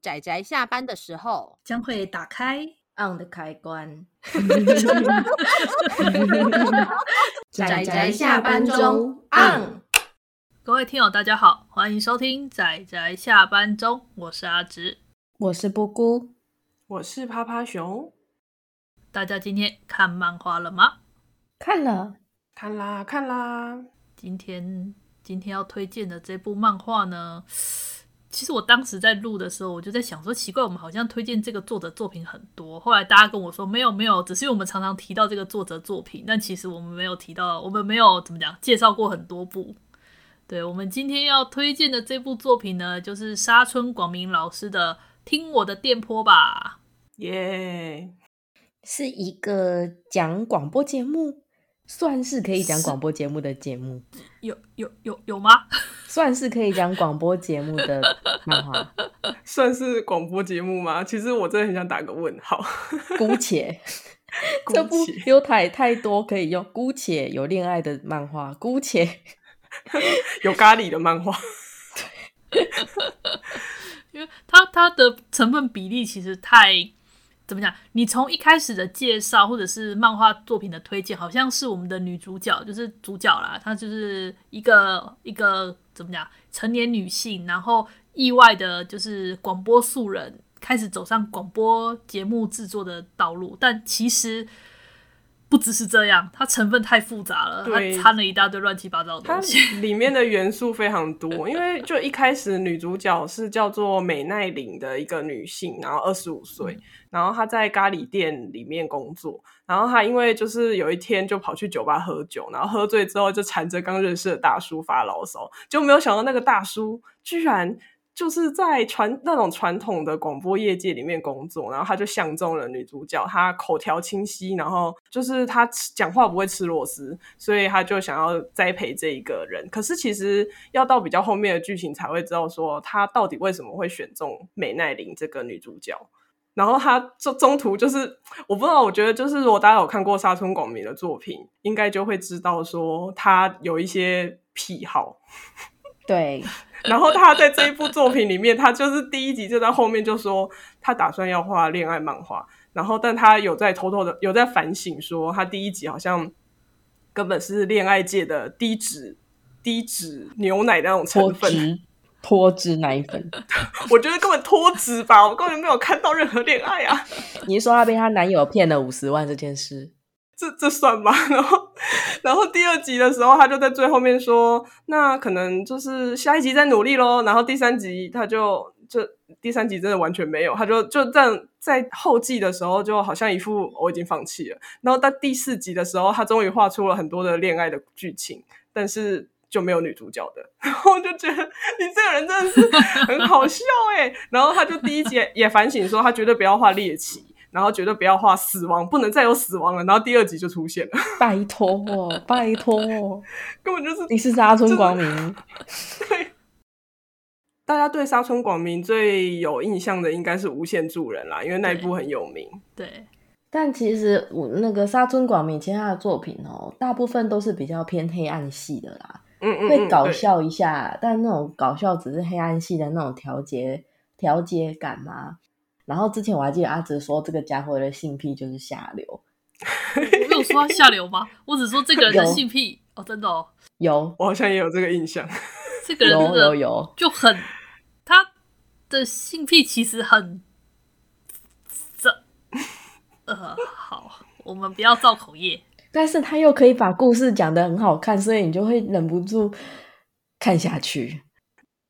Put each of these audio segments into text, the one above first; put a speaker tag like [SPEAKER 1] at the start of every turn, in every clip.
[SPEAKER 1] 宅宅下班的时候
[SPEAKER 2] 将会打开
[SPEAKER 3] on 的开关。
[SPEAKER 1] 仔仔下班中 on。
[SPEAKER 2] 各位听友，大家好，欢迎收听仔仔下班中，我是阿直，
[SPEAKER 3] 我是波姑，
[SPEAKER 4] 我是趴趴熊。
[SPEAKER 2] 大家今天看漫画了吗？
[SPEAKER 3] 看了，
[SPEAKER 4] 看啦，看啦。
[SPEAKER 2] 今天今天要推荐的这部漫画呢，其实我当时在录的时候，我就在想说，奇怪，我们好像推荐这个作者作品很多。后来大家跟我说，没有没有，只是因为我们常常提到这个作者作品，但其实我们没有提到，我们没有怎么讲介绍过很多部。对，我们今天要推荐的这部作品呢，就是沙村广明老师的《听我的电波吧》。
[SPEAKER 4] 耶，
[SPEAKER 3] 是一个讲广播节目。算是可以讲广播节目的节目，
[SPEAKER 2] 有有有有吗？
[SPEAKER 3] 算是可以讲广播节目的漫画，
[SPEAKER 4] 算是广播节目吗？其实我真的很想打个问号。
[SPEAKER 3] 姑且，这部有太太多可以用。姑且有恋爱的漫画，姑且
[SPEAKER 4] 有咖喱的漫画，
[SPEAKER 2] 对，因为它它的成分比例其实太。怎么讲？你从一开始的介绍，或者是漫画作品的推荐，好像是我们的女主角，就是主角啦。她就是一个一个怎么讲？成年女性，然后意外的就是广播素人，开始走上广播节目制作的道路。但其实不只是这样，它成分太复杂了，它掺了一大堆乱七八糟的东西。
[SPEAKER 4] 它里面的元素非常多，因为就一开始女主角是叫做美奈玲的一个女性，然后二十五岁。嗯然后她在咖喱店里面工作，然后她因为就是有一天就跑去酒吧喝酒，然后喝醉之后就缠着刚认识的大叔发牢骚，就没有想到那个大叔居然就是在传那种传统的广播业界里面工作，然后他就相中了女主角，他口条清晰，然后就是他讲话不会吃螺丝，所以他就想要栽培这一个人。可是其实要到比较后面的剧情才会知道说他到底为什么会选中美奈玲这个女主角。然后他中中途就是我不知道，我觉得就是如果大家有看过沙村广明的作品，应该就会知道说他有一些癖好。
[SPEAKER 3] 对，
[SPEAKER 4] 然后他在这一部作品里面，他就是第一集就在后面就说他打算要画恋爱漫画，然后但他有在偷偷的有在反省说，他第一集好像根本是恋爱界的低脂低脂牛奶那种成分。
[SPEAKER 3] 脱脂奶粉，
[SPEAKER 4] 我觉得根本脱脂吧，我根本没有看到任何恋爱啊！
[SPEAKER 3] 你是说她被她男友骗了五十万这件事，
[SPEAKER 4] 这这算吗？然后，然后第二集的时候，他就在最后面说，那可能就是下一集再努力咯。然后第三集他就就第三集真的完全没有，他就就在在后记的时候，就好像一副我已经放弃了。然后到第四集的时候，他终于画出了很多的恋爱的剧情，但是。就没有女主角的，然后我就觉得你这个人真的是很好笑哎。然后他就第一集也反省说，他绝对不要画猎奇，然后绝对不要画死亡，不能再有死亡了。然后第二集就出现了，
[SPEAKER 3] 拜托哦，拜托哦，
[SPEAKER 4] 根本就是
[SPEAKER 3] 你是沙村广明。
[SPEAKER 4] 对，大家对沙村广明最有印象的应该是《无限助人》啦，因为那一部很有名。
[SPEAKER 2] 对。对
[SPEAKER 3] 但其实我那个沙村广明其他的作品哦，大部分都是比较偏黑暗系的啦。
[SPEAKER 4] 嗯，嗯嗯，
[SPEAKER 3] 会搞笑一下，但那种搞笑只是黑暗系的那种调节调节感嘛。然后之前我还记得阿哲说这个家伙的性癖就是下流，
[SPEAKER 2] 我没有说他下流吗？我只说这个人的性癖哦，真的哦，
[SPEAKER 3] 有，
[SPEAKER 4] 我好像也有这个印象。
[SPEAKER 2] 这个人
[SPEAKER 3] 有有有，
[SPEAKER 2] 就很他的性癖其实很这呃好，我们不要造口业。
[SPEAKER 3] 但是他又可以把故事讲得很好看，所以你就会忍不住看下去。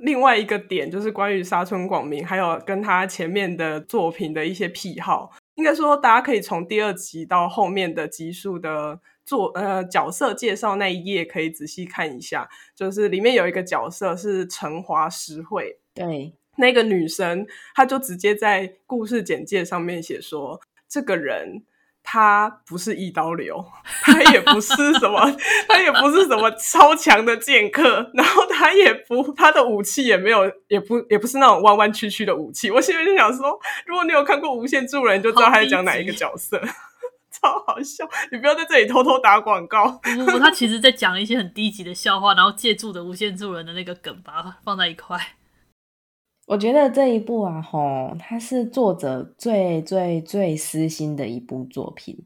[SPEAKER 4] 另外一个点就是关于沙村广明，还有跟他前面的作品的一些癖好，应该说大家可以从第二集到后面的集数的作呃角色介绍那一页可以仔细看一下，就是里面有一个角色是陈华实惠，
[SPEAKER 3] 对，
[SPEAKER 4] 那个女生，她就直接在故事简介上面写说这个人。他不是一刀流，他也不是什么，他也不是什么超强的剑客，然后他也不，他的武器也没有，也不，也不是那种弯弯曲曲的武器。我现在就想说，如果你有看过《无限助人》，你就知道他在讲哪一个角色，超好笑。你不要在这里偷偷打广告。
[SPEAKER 2] 不不不，他其实在讲一些很低级的笑话，然后借助的《无限助人》的那个梗，把它放在一块。
[SPEAKER 3] 我觉得这一部啊，吼，它是作者最最最私心的一部作品。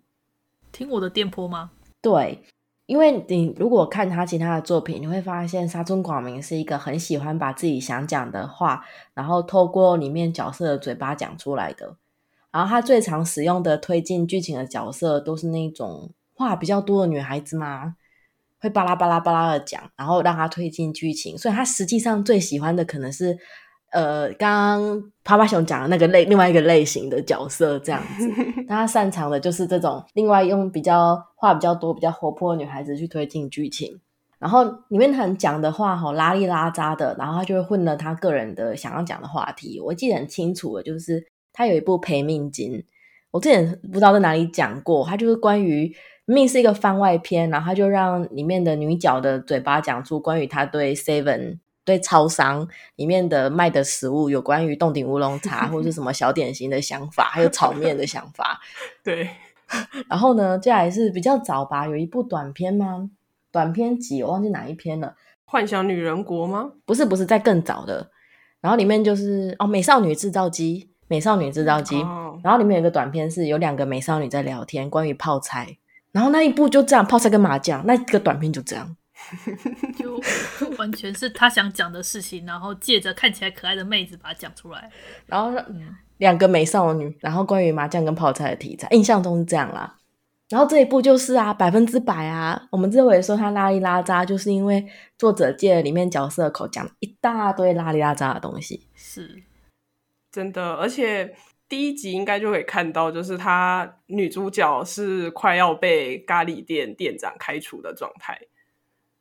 [SPEAKER 2] 听我的电波吗？
[SPEAKER 3] 对，因为你如果看他其他的作品，你会发现沙村广明是一个很喜欢把自己想讲的话，然后透过里面角色的嘴巴讲出来的。然后他最常使用的推进剧情的角色，都是那种话比较多的女孩子嘛，会巴拉巴拉巴拉的讲，然后让他推进剧情。所以他实际上最喜欢的可能是。呃，刚刚趴趴熊讲的那个类另外一个类型的角色这样子，他擅长的就是这种另外用比较话比较多、比较活泼的女孩子去推进剧情，然后里面很讲的话吼拉里拉渣的，然后他就会混了他个人的想要讲的话题。我记得很清楚的，就是他有一部《赔命金》，我之前不知道在哪里讲过，他就是关于明明是一个番外篇，然后他就让里面的女角的嘴巴讲出关于他对 Seven。对超商里面的卖的食物，有关于洞顶乌龙茶或者是什么小点心的想法，还有炒面的想法。
[SPEAKER 4] 对，
[SPEAKER 3] 然后呢，接下来是比较早吧，有一部短片吗？短片集我忘记哪一篇了，《
[SPEAKER 4] 幻想女人国》吗？
[SPEAKER 3] 不是，不是，在更早的。然后里面就是哦，美少女制造机，美少女制造机。哦、然后里面有一个短片，是有两个美少女在聊天，关于泡菜。然后那一部就这样，泡菜跟麻将，那个短片就这样。
[SPEAKER 2] 就完全是他想讲的事情，然后借着看起来可爱的妹子把它讲出来，
[SPEAKER 3] 然后嗯，两个美少女，然后关于麻将跟泡菜的题材，印象中是这样啦。然后这一部就是啊，百分之百啊，我们之所以说他拉里拉渣，就是因为作者借了里面角色的口讲一大堆拉里拉渣的东西，
[SPEAKER 2] 是
[SPEAKER 4] 真的。而且第一集应该就可以看到，就是他女主角是快要被咖喱店店长开除的状态。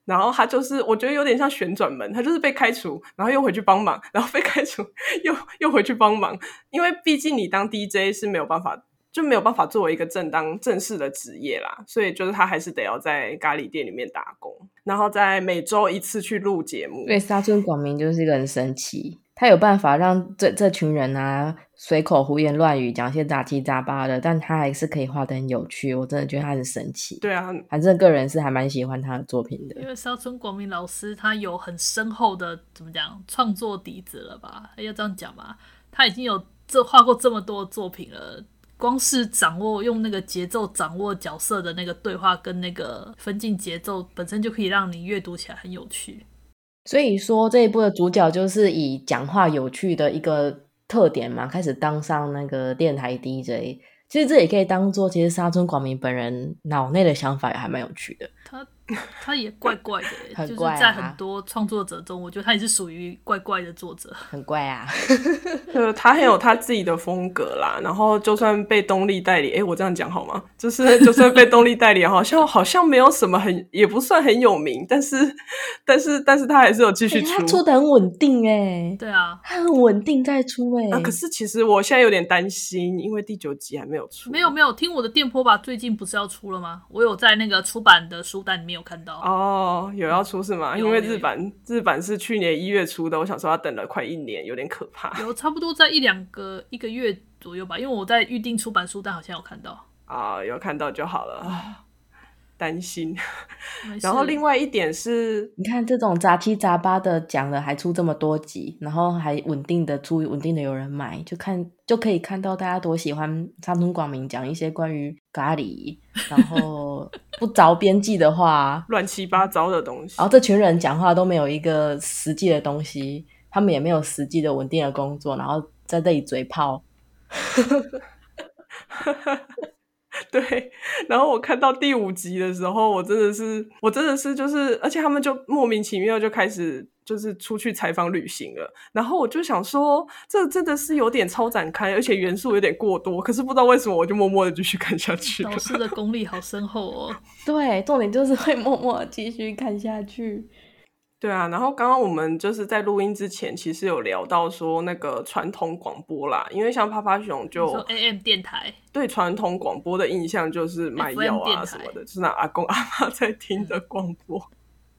[SPEAKER 4] 然后他就是，我觉得有点像旋转门，他就是被开除，然后又回去帮忙，然后被开除，又又回去帮忙。因为毕竟你当 DJ 是没有办法，就没有办法作为一个正当正式的职业啦，所以就是他还是得要在咖喱店里面打工，然后在每周一次去录节目。
[SPEAKER 3] 对，沙村广明就是一个很神奇。他有办法让这这群人啊随口胡言乱语，讲些杂七杂八的，但他还是可以画的很有趣。我真的觉得他很神奇。
[SPEAKER 4] 对啊，
[SPEAKER 3] 反正个人是还蛮喜欢他的作品的。
[SPEAKER 2] 因为沙村广明老师他有很深厚的怎么讲创作底子了吧？要这样讲吧，他已经有这画过这么多作品了，光是掌握用那个节奏掌握角色的那个对话跟那个分镜节奏，本身就可以让你阅读起来很有趣。
[SPEAKER 3] 所以说这一部的主角就是以讲话有趣的一个特点嘛，开始当上那个电台 DJ。其实这也可以当做，其实沙村广明本人脑内的想法也还蛮有趣的。
[SPEAKER 2] 他他也怪怪的，
[SPEAKER 3] 很怪啊，
[SPEAKER 2] 就是在很多创作者中，我觉得他也是属于怪怪的作者，
[SPEAKER 3] 很怪啊。
[SPEAKER 4] 呃，他很有他自己的风格啦。然后就算被东立代理，哎，我这样讲好吗？就是就算被东立代理，好像好像没有什么很，也不算很有名。但是但是但是他还是有继续出，欸、
[SPEAKER 3] 他出的很稳定哎。
[SPEAKER 2] 对啊，
[SPEAKER 3] 他很稳定在出哎。
[SPEAKER 4] 啊，可是其实我现在有点担心，因为第九集还没有出。
[SPEAKER 2] 没有没有，听我的电波吧，最近不是要出了吗？我有在那个出版的书单你没。有看到
[SPEAKER 4] 哦，有要出是
[SPEAKER 2] 吗？
[SPEAKER 4] 因为日版日版是去年一月出的，我想说他等了快一年，有点可怕。
[SPEAKER 2] 有差不多在一两个一个月左右吧，因为我在预定出版书单，好像有看到
[SPEAKER 4] 啊，有看到就好了。啊担心，然后另外一点是，
[SPEAKER 3] 你看这种杂七杂八的讲了，还出这么多集，然后还稳定的出，稳定的有人买，就看就可以看到大家多喜欢沙村广明讲一些关于咖喱，然后不着边际的话，
[SPEAKER 4] 乱七八糟的东西。
[SPEAKER 3] 然后这群人讲话都没有一个实际的东西，他们也没有实际的稳定的工作，然后在这里嘴炮。
[SPEAKER 4] 对，然后我看到第五集的时候，我真的是，我真的是，就是，而且他们就莫名其妙就开始就是出去采访旅行了。然后我就想说，这真的是有点超展开，而且元素有点过多。可是不知道为什么，我就默默的继续看下去。
[SPEAKER 2] 老师的功力好深厚哦。
[SPEAKER 3] 对，重点就是会默默继续看下去。
[SPEAKER 4] 对啊，然后刚刚我们就是在录音之前，其实有聊到说那个传统广播啦，因为像趴趴熊就
[SPEAKER 2] AM 电台，
[SPEAKER 4] 对传统广播的印象就是卖药啊什么的，就是那阿公阿妈 在听的广播，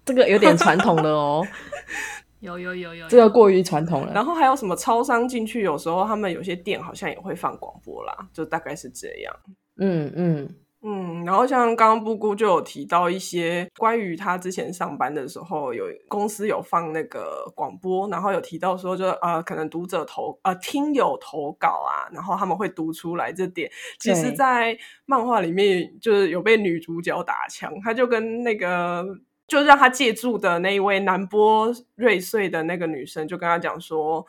[SPEAKER 3] 这个有点传统了哦，
[SPEAKER 2] 有有有有，
[SPEAKER 3] 这个过于传统了。
[SPEAKER 4] 然后还有什么超商进去，有时候他们有些店好像也会放广播啦，就大概是这样。
[SPEAKER 3] 嗯嗯
[SPEAKER 4] 嗯，然后像刚刚布姑就有提到一些关于他之前上班的时候，有公司有放那个广播，然后有提到说就，就呃，可能读者投呃听友投稿啊，然后他们会读出来这点，其实，在漫画里面就是有被女主角打枪，他就跟那个就让他借住的那一位南波瑞穗的那个女生，就跟他讲说，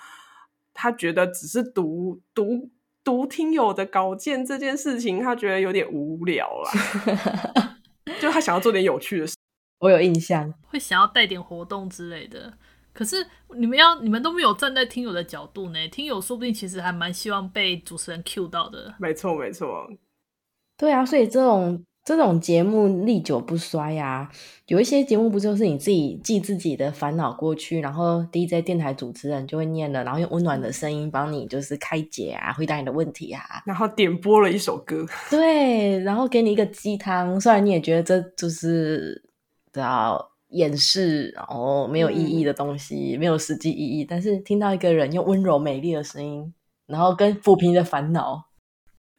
[SPEAKER 4] 他觉得只是读读。读听友的稿件这件事情，他觉得有点无聊啦，就他想要做点有趣的事。
[SPEAKER 3] 我有印象，
[SPEAKER 2] 会想要带点活动之类的。可是你们要，你们都没有站在听友的角度呢？听友说不定其实还蛮希望被主持人 cue 到的。
[SPEAKER 4] 没错，没错。
[SPEAKER 3] 对啊，所以这种。这种节目历久不衰呀、啊，有一些节目不就是你自己寄自己的烦恼过去，然后 DJ 电台主持人就会念了，然后用温暖的声音帮你就是开解啊，回答你的问题啊，
[SPEAKER 4] 然后点播了一首歌，
[SPEAKER 3] 对，然后给你一个鸡汤，虽然你也觉得这就是都要掩饰，然后没有意义的东西，嗯、没有实际意义，但是听到一个人用温柔美丽的声音，然后跟抚平你的烦恼。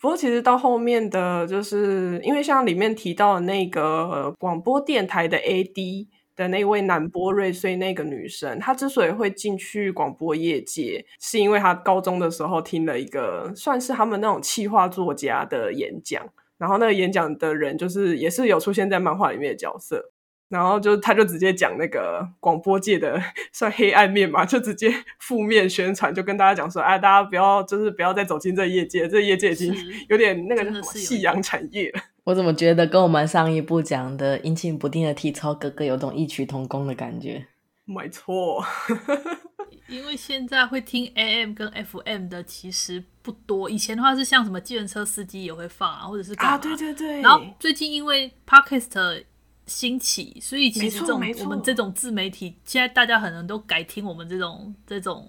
[SPEAKER 4] 不过，其实到后面的，就是因为像里面提到的那个、广播电台的 AD 的那位南波瑞穗那个女生，她之所以会进去广播业界，是因为她高中的时候听了一个算是他们那种企划作家的演讲，然后那个演讲的人就是也是有出现在漫画里面的角色。然后就他就直接讲那个广播界的 算黑暗面嘛，就直接负面宣传，就跟大家讲说，哎，大家不要就是不要再走进这业界，这业界已经有点那个夕阳产业了。
[SPEAKER 3] 我怎么觉得跟我们上一部讲的阴晴不定的体操哥哥有种异曲同工的感觉？
[SPEAKER 4] 没错，
[SPEAKER 2] 因为现在会听 AM 跟 FM 的其实不多，以前的话是像什么计程车司机也会放啊，或者是
[SPEAKER 4] 啊，对对对，
[SPEAKER 2] 然后最近因为 Podcast。兴起，所以其实这种我们这种自媒体，现在大家可能都改听我们这种这种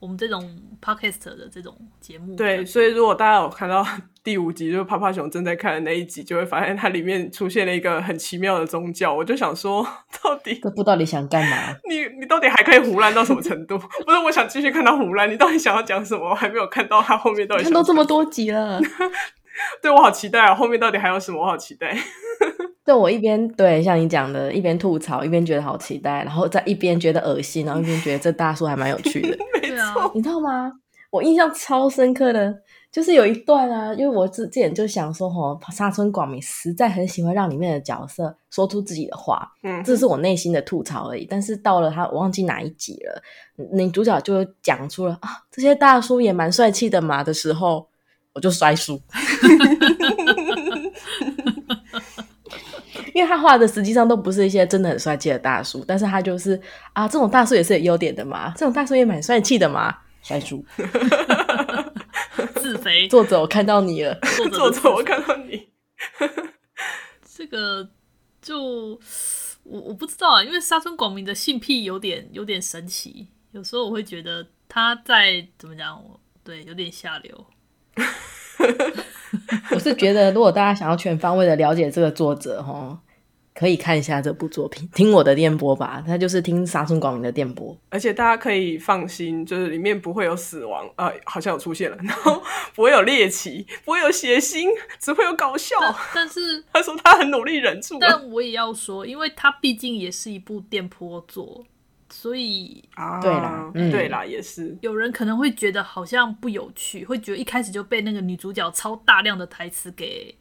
[SPEAKER 2] 我们这种 podcast 的这种节目。
[SPEAKER 4] 对，所以如果大家有看到第五集，就是趴趴熊正在看的那一集，就会发现它里面出现了一个很奇妙的宗教。我就想说，到底
[SPEAKER 3] 这部到底想干嘛？
[SPEAKER 4] 你你到底还可以胡乱到什么程度？不是，我想继续看到胡乱。你到底想要讲什么？我还没有看到他后面到底。
[SPEAKER 3] 看都这么多集了，
[SPEAKER 4] 对，我好期待啊！后面到底还有什么？我好期待。
[SPEAKER 3] 对，我一边对像你讲的，一边吐槽，一边觉得好期待，然后在一边觉得恶心，然后一边觉得这大叔还蛮有趣的。
[SPEAKER 4] 没错，
[SPEAKER 3] 你知道吗？我印象超深刻的，就是有一段啊，因为我之前就想说，吼，沙村广明实在很喜欢让里面的角色说出自己的话，嗯，这是我内心的吐槽而已。但是到了他，我忘记哪一集了，女主角就讲出了啊，这些大叔也蛮帅气的嘛的时候，我就摔书。因为他画的实际上都不是一些真的很帅气的大叔，但是他就是啊，这种大叔也是有优点的嘛，这种大叔也蛮帅气的嘛，帅叔，
[SPEAKER 2] 自肥。
[SPEAKER 3] 作者，我看到你了，
[SPEAKER 4] 作者，我看到你。
[SPEAKER 2] 这个就我我不知道啊，因为沙村广明的性癖有点有点神奇，有时候我会觉得他在怎么讲，对，有点下流。
[SPEAKER 3] 我是觉得，如果大家想要全方位的了解这个作者，哈。可以看一下这部作品，听我的电波吧，他就是听沙村广明的电波，
[SPEAKER 4] 而且大家可以放心，就是里面不会有死亡，呃，好像有出现了，然后不会有猎奇，不会有血腥，只会有搞笑。
[SPEAKER 2] 但，但是
[SPEAKER 4] 他说他很努力忍住，
[SPEAKER 2] 但我也要说，因为他毕竟也是一部电波作，所以
[SPEAKER 4] 啊，
[SPEAKER 3] 对啦，嗯、
[SPEAKER 4] 对啦，也是
[SPEAKER 2] 有人可能会觉得好像不有趣，会觉得一开始就被那个女主角超大量的台词给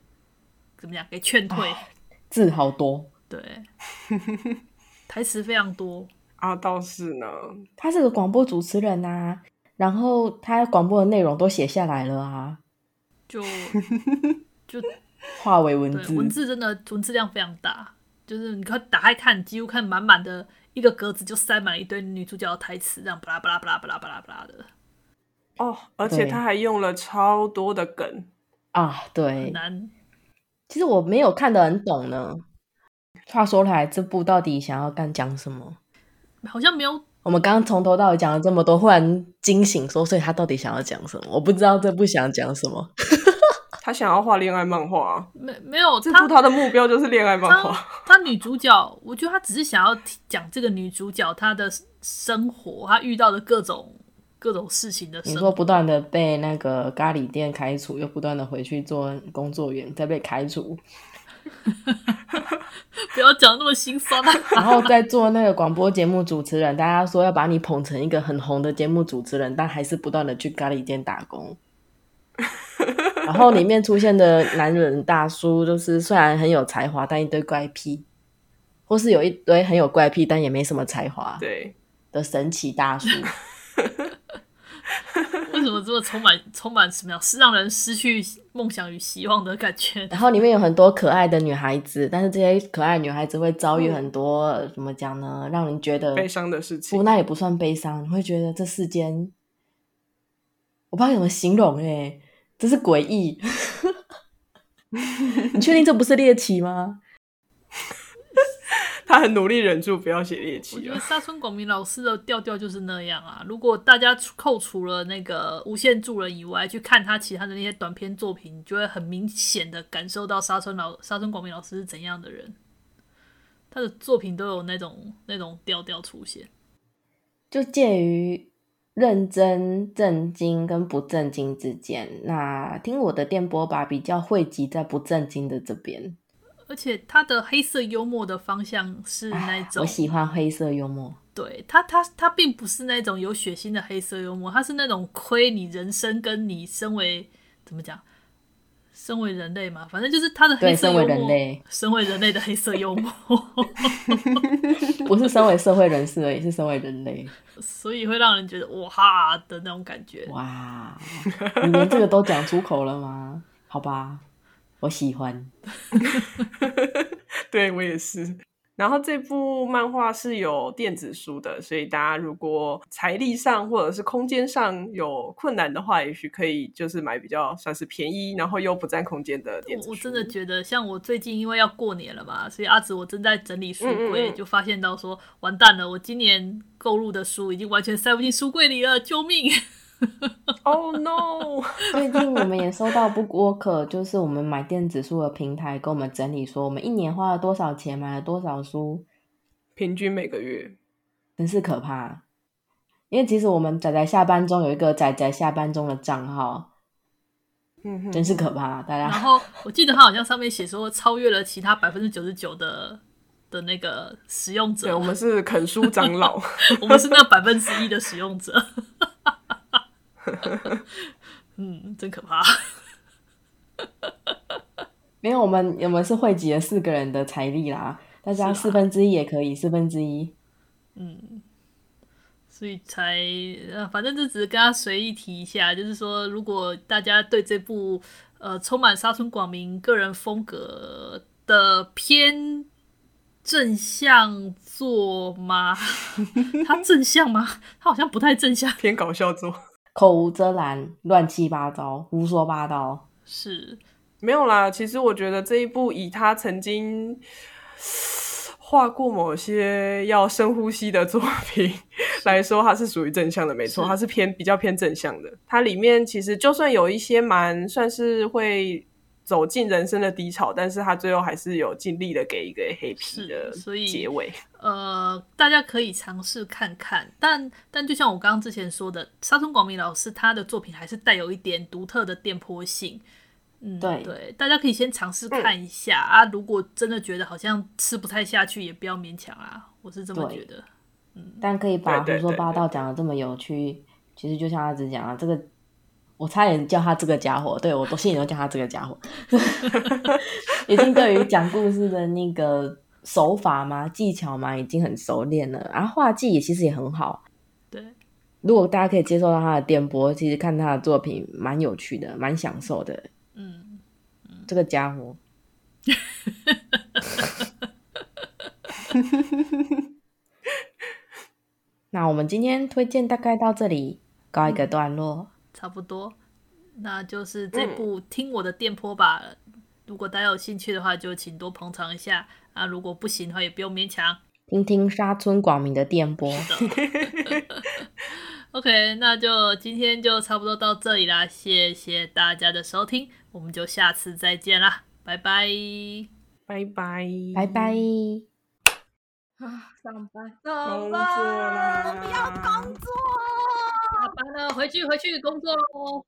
[SPEAKER 2] 怎么样给劝退。啊
[SPEAKER 3] 字好多，
[SPEAKER 2] 对，台词非常多。
[SPEAKER 4] 啊，倒是呢。
[SPEAKER 3] 他是个广播主持人啊，然后他广播的内容都写下来了啊，
[SPEAKER 2] 就 就
[SPEAKER 3] 化为文字，
[SPEAKER 2] 文字真的文字量非常大，就是你看打开看，几乎看满满的一个格子就塞满了一堆女主角的台词，这样巴拉巴拉巴拉巴拉巴拉巴拉的。
[SPEAKER 4] 哦，而且他还用了超多的梗。
[SPEAKER 3] 啊，对，
[SPEAKER 2] 很难。
[SPEAKER 3] 其实我没有看得很懂呢。话说来，这部到底想要干讲什么？
[SPEAKER 2] 好像没有。
[SPEAKER 3] 我们刚刚从头到尾讲了这么多，忽然惊醒说，所以他到底想要讲什么？我不知道这部想讲什么。
[SPEAKER 4] 他想要画恋爱漫画？
[SPEAKER 2] 没没有？
[SPEAKER 4] 这部他的目标就是恋爱漫画。
[SPEAKER 2] 他女主角，我觉得他只是想要讲这个女主角她的生活，她遇到的各种各种事情的。
[SPEAKER 3] 你说不断的被那个咖喱店开除，又不断的回去做工作员，再被开除。
[SPEAKER 2] 不要讲那么心酸啊！
[SPEAKER 3] 然后在做那个广播节目主持人，大家说要把你捧成一个很红的节目主持人，但还是不断的去咖喱店打工。然后里面出现的男人大叔，就是虽然很有才华，但一堆怪癖，或是有一堆很有怪癖，但也没什么才华，
[SPEAKER 4] 对
[SPEAKER 3] 的神奇大叔。
[SPEAKER 2] 为什么这么充满充满什么样是让人失去梦想与希望的感觉？
[SPEAKER 3] 然后里面有很多可爱的女孩子，但是这些可爱的女孩子会遭遇很多、嗯、怎么讲呢？让人觉得
[SPEAKER 4] 悲伤的事情。
[SPEAKER 3] 不，那也不算悲伤，你会觉得这世间，我不知道怎么形容哎，这是诡异。你确定这不是猎奇吗？
[SPEAKER 4] 他很努力忍住不要写猎奇。
[SPEAKER 2] 我觉得沙村广明老师的调调就是那样啊。如果大家扣除了那个无限助人以外，去看他其他的那些短篇作品，就会很明显的感受到沙村老沙村广明老师是怎样的人。他的作品都有那种那种调调出现，
[SPEAKER 3] 就介于认真、正经跟不正经之间。那听我的电波吧，比较汇集在不正经的这边。
[SPEAKER 2] 而且他的黑色幽默的方向是那种，
[SPEAKER 3] 我喜欢黑色幽默。
[SPEAKER 2] 对他，他他并不是那种有血腥的黑色幽默，他是那种亏你人生跟你身为怎么讲，身为人类嘛，反正就是他的黑色幽默。身为人类，身为人类的黑色幽默
[SPEAKER 3] 不是身为社会人士而已，是身为人类，
[SPEAKER 2] 所以会让人觉得哇哈的那种感觉。
[SPEAKER 3] 哇，你连这个都讲出口了吗？好吧。我喜欢，
[SPEAKER 4] 对我也是。然后这部漫画是有电子书的，所以大家如果财力上或者是空间上有困难的话，也许可以就是买比较算是便宜，然后又不占空间的电子书。
[SPEAKER 2] 我真的觉得，像我最近因为要过年了嘛，所以阿紫我正在整理书柜，嗯嗯就发现到说完蛋了，我今年购入的书已经完全塞不进书柜里了，救命！
[SPEAKER 4] Oh no！
[SPEAKER 3] 最近我们也收到 BookWalker，就是我们买电子书的平台，给我们整理说我们一年花了多少钱，买了多少书，
[SPEAKER 4] 平均每个月，
[SPEAKER 3] 真是可怕。因为其实我们仔仔下班中有一个仔仔下班中的账号，嗯哼，真是可怕。大家，
[SPEAKER 2] 然后我记得他好像上面写说超越了其他百分之九十九的的那个使用者。
[SPEAKER 4] 对，我们是啃书长老，
[SPEAKER 2] 我们是那百分之一的使用者。嗯，真可怕。
[SPEAKER 3] 没有，我们我们是汇集了四个人的财力啦，大家四分之一也可以，四分之一。
[SPEAKER 2] 嗯，所以才呃，反正就只是跟他随意提一下，就是说，如果大家对这部呃充满沙村广明个人风格的偏正向作吗？他正向吗？他好像不太正向，
[SPEAKER 4] 偏搞笑作。
[SPEAKER 3] 口无遮拦，乱七八糟，胡说八道，
[SPEAKER 2] 是
[SPEAKER 4] 没有啦。其实我觉得这一部以他曾经画过某些要深呼吸的作品来说，它是属于正向的，没错，它是偏比较偏正向的。它里面其实就算有一些蛮算是会。走进人生的低潮，但是他最后还是有尽力的给一个 a 黑皮的结尾。
[SPEAKER 2] 呃，大家可以尝试看看，但但就像我刚刚之前说的，沙村广明老师他的作品还是带有一点独特的电波性。嗯，对对，大家可以先尝试看一下、嗯、啊。如果真的觉得好像吃不太下去，也不要勉强啊。我是这么觉得。嗯，
[SPEAKER 3] 但可以把胡说八道讲的这么有趣，其实就像他只讲啊，这个。我差点叫他这个家伙，对，我都心里都叫他这个家伙，已经对于讲故事的那个手法嘛、技巧嘛，已经很熟练了。然后画技也其实也很好。
[SPEAKER 2] 对，
[SPEAKER 3] 如果大家可以接受到他的电波，其实看他的作品蛮有趣的，蛮享受的。
[SPEAKER 2] 嗯，嗯
[SPEAKER 3] 这个家伙。那我们今天推荐大概到这里，告一个段落。
[SPEAKER 2] 差不多，那就是这部听我的电波吧。嗯、如果大家有兴趣的话，就请多捧场一下啊。如果不行的话，也不用勉强。
[SPEAKER 3] 听听沙村广明的电波。
[SPEAKER 2] OK，那就今天就差不多到这里啦。谢谢大家的收听，我们就下次再见啦，拜拜，
[SPEAKER 4] 拜拜，
[SPEAKER 3] 拜拜。
[SPEAKER 1] 啊，上班，
[SPEAKER 4] 工作啦，
[SPEAKER 1] 我不要工作。
[SPEAKER 2] 完了，回去回去工作喽。